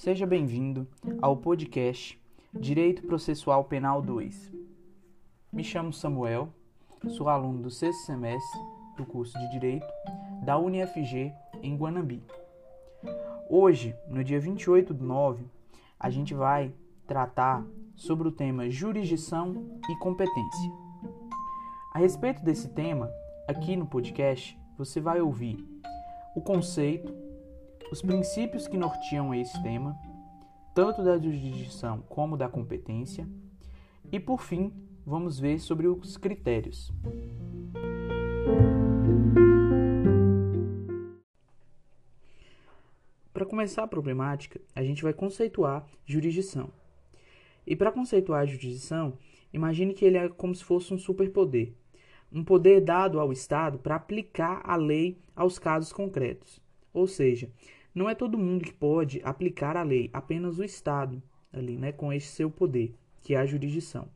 Seja bem-vindo ao podcast Direito Processual Penal 2. Me chamo Samuel, sou aluno do sexto semestre do curso de Direito da UniFG em Guanambi. Hoje, no dia 28 de 9, a gente vai tratar sobre o tema jurisdição e competência. A respeito desse tema, aqui no podcast, você vai ouvir o conceito os princípios que norteiam esse tema, tanto da jurisdição como da competência, e por fim, vamos ver sobre os critérios. Para começar a problemática, a gente vai conceituar jurisdição. E para conceituar a jurisdição, imagine que ele é como se fosse um superpoder, um poder dado ao Estado para aplicar a lei aos casos concretos. Ou seja, não é todo mundo que pode aplicar a lei, apenas o Estado ali, né, com esse seu poder, que é a jurisdição.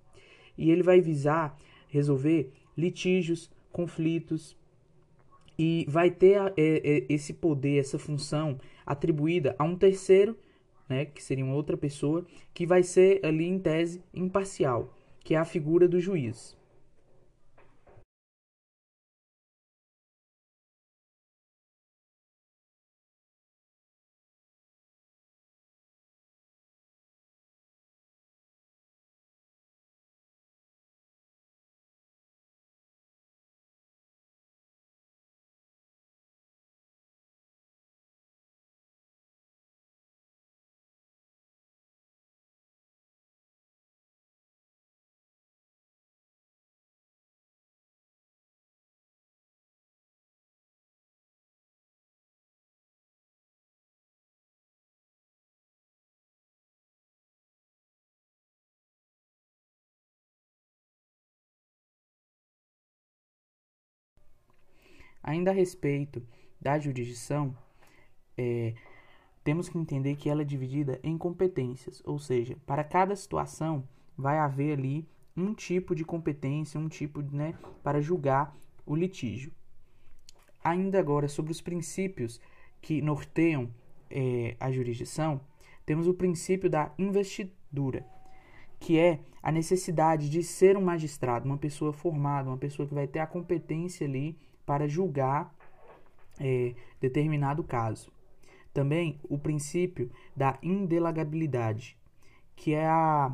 E ele vai visar resolver litígios, conflitos e vai ter é, é, esse poder, essa função atribuída a um terceiro, né, que seria uma outra pessoa, que vai ser ali em tese imparcial, que é a figura do juiz. Ainda a respeito da jurisdição, é, temos que entender que ela é dividida em competências, ou seja, para cada situação vai haver ali um tipo de competência, um tipo né, para julgar o litígio. Ainda agora, sobre os princípios que norteiam é, a jurisdição, temos o princípio da investidura, que é a necessidade de ser um magistrado, uma pessoa formada, uma pessoa que vai ter a competência ali para julgar é, determinado caso. Também o princípio da indelagabilidade, que é a,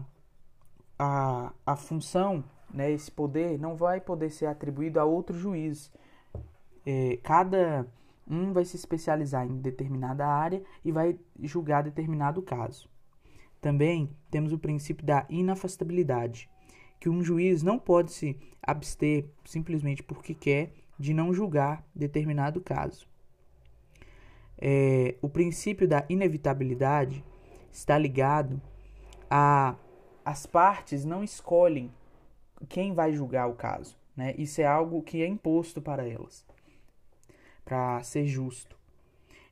a, a função, né, esse poder não vai poder ser atribuído a outro juiz. É, cada um vai se especializar em determinada área e vai julgar determinado caso. Também temos o princípio da inafastabilidade, que um juiz não pode se abster simplesmente porque quer de não julgar determinado caso. É, o princípio da inevitabilidade está ligado a as partes não escolhem quem vai julgar o caso. Né? Isso é algo que é imposto para elas, para ser justo.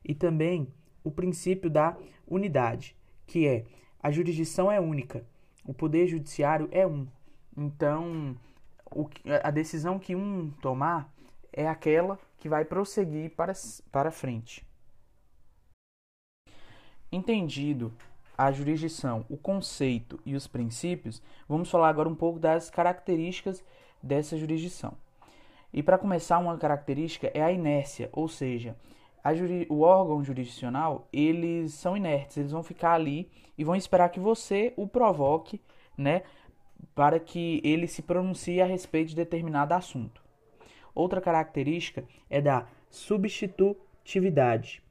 E também o princípio da unidade, que é a jurisdição é única, o poder judiciário é um. Então, o, a decisão que um tomar é aquela que vai prosseguir para, para frente. Entendido a jurisdição, o conceito e os princípios, vamos falar agora um pouco das características dessa jurisdição. E para começar, uma característica é a inércia, ou seja, juri, o órgão jurisdicional, eles são inertes, eles vão ficar ali e vão esperar que você o provoque, né, para que ele se pronuncie a respeito de determinado assunto. Outra característica é da substitutividade,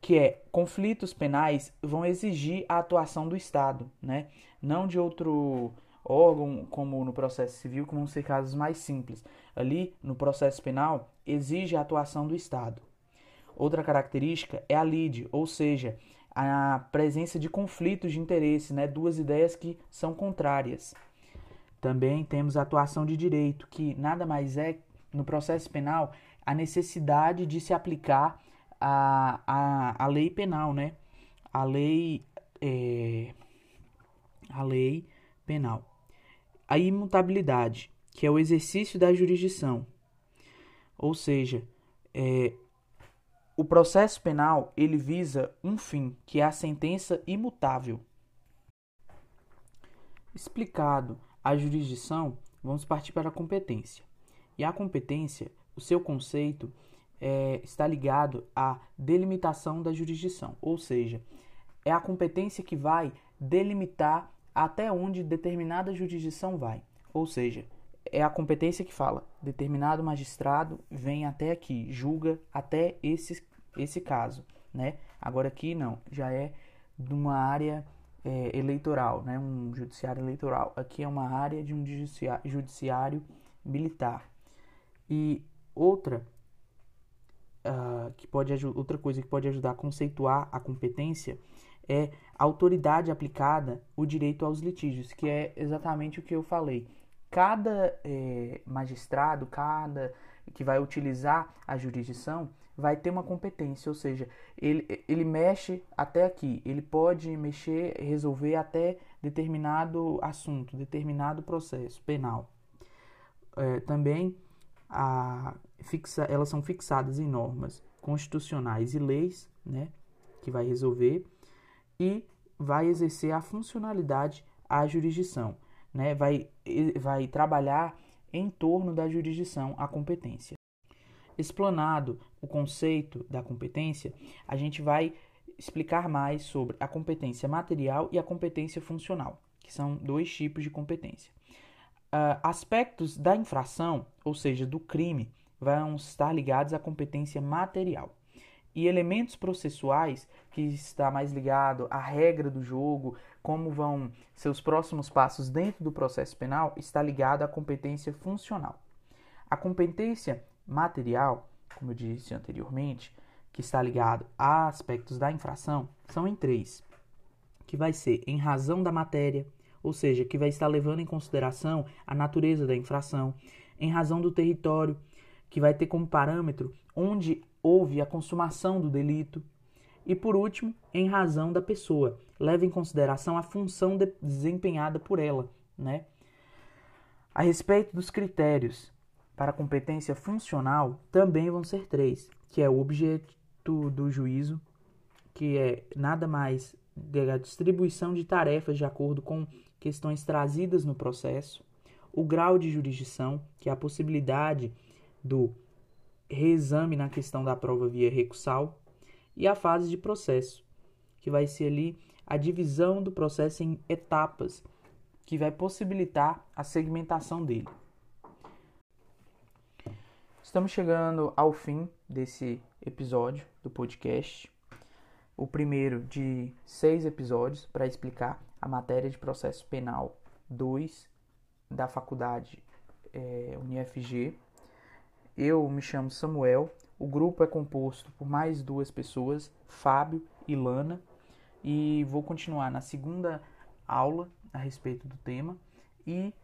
que é conflitos penais vão exigir a atuação do Estado, né? não de outro órgão, como no processo civil, que vão ser casos mais simples. Ali, no processo penal, exige a atuação do Estado. Outra característica é a lide, ou seja, a presença de conflitos de interesse, né? duas ideias que são contrárias. Também temos a atuação de direito, que nada mais é no processo penal a necessidade de se aplicar a, a, a lei penal, né? A lei, é, a lei penal. A imutabilidade, que é o exercício da jurisdição. Ou seja, é, o processo penal ele visa um fim, que é a sentença imutável. Explicado a jurisdição, vamos partir para a competência. E a competência, o seu conceito é, está ligado à delimitação da jurisdição, ou seja, é a competência que vai delimitar até onde determinada jurisdição vai. Ou seja, é a competência que fala: determinado magistrado vem até aqui, julga até esse, esse caso. Né? Agora aqui não, já é de uma área é, eleitoral, né? um judiciário eleitoral. Aqui é uma área de um judiciário, judiciário militar. E outra uh, que pode outra coisa que pode ajudar a conceituar a competência é a autoridade aplicada o direito aos litígios, que é exatamente o que eu falei. Cada é, magistrado, cada que vai utilizar a jurisdição, vai ter uma competência, ou seja, ele, ele mexe até aqui, ele pode mexer, resolver até determinado assunto, determinado processo penal. É, também a, fixa, elas são fixadas em normas constitucionais e leis, né, que vai resolver e vai exercer a funcionalidade à jurisdição, né, vai, vai trabalhar em torno da jurisdição a competência. Explanado o conceito da competência, a gente vai explicar mais sobre a competência material e a competência funcional, que são dois tipos de competência. Uh, aspectos da infração, ou seja, do crime, vão estar ligados à competência material. E elementos processuais, que está mais ligado à regra do jogo, como vão seus próximos passos dentro do processo penal, está ligado à competência funcional. A competência material, como eu disse anteriormente, que está ligado a aspectos da infração, são em três, que vai ser em razão da matéria, ou seja, que vai estar levando em consideração a natureza da infração, em razão do território, que vai ter como parâmetro onde houve a consumação do delito. E por último, em razão da pessoa, leva em consideração a função de desempenhada por ela, né? A respeito dos critérios para competência funcional, também vão ser três, que é o objeto do juízo, que é nada mais a distribuição de tarefas de acordo com questões trazidas no processo, o grau de jurisdição, que é a possibilidade do reexame na questão da prova via recursal e a fase de processo, que vai ser ali a divisão do processo em etapas, que vai possibilitar a segmentação dele. Estamos chegando ao fim desse episódio do podcast, o primeiro de seis episódios para explicar a matéria de processo penal 2 da faculdade é, UniFG eu me chamo Samuel. O grupo é composto por mais duas pessoas, Fábio e Lana, e vou continuar na segunda aula a respeito do tema. E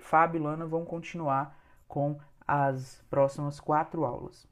Fábio e Lana vão continuar com as próximas quatro aulas.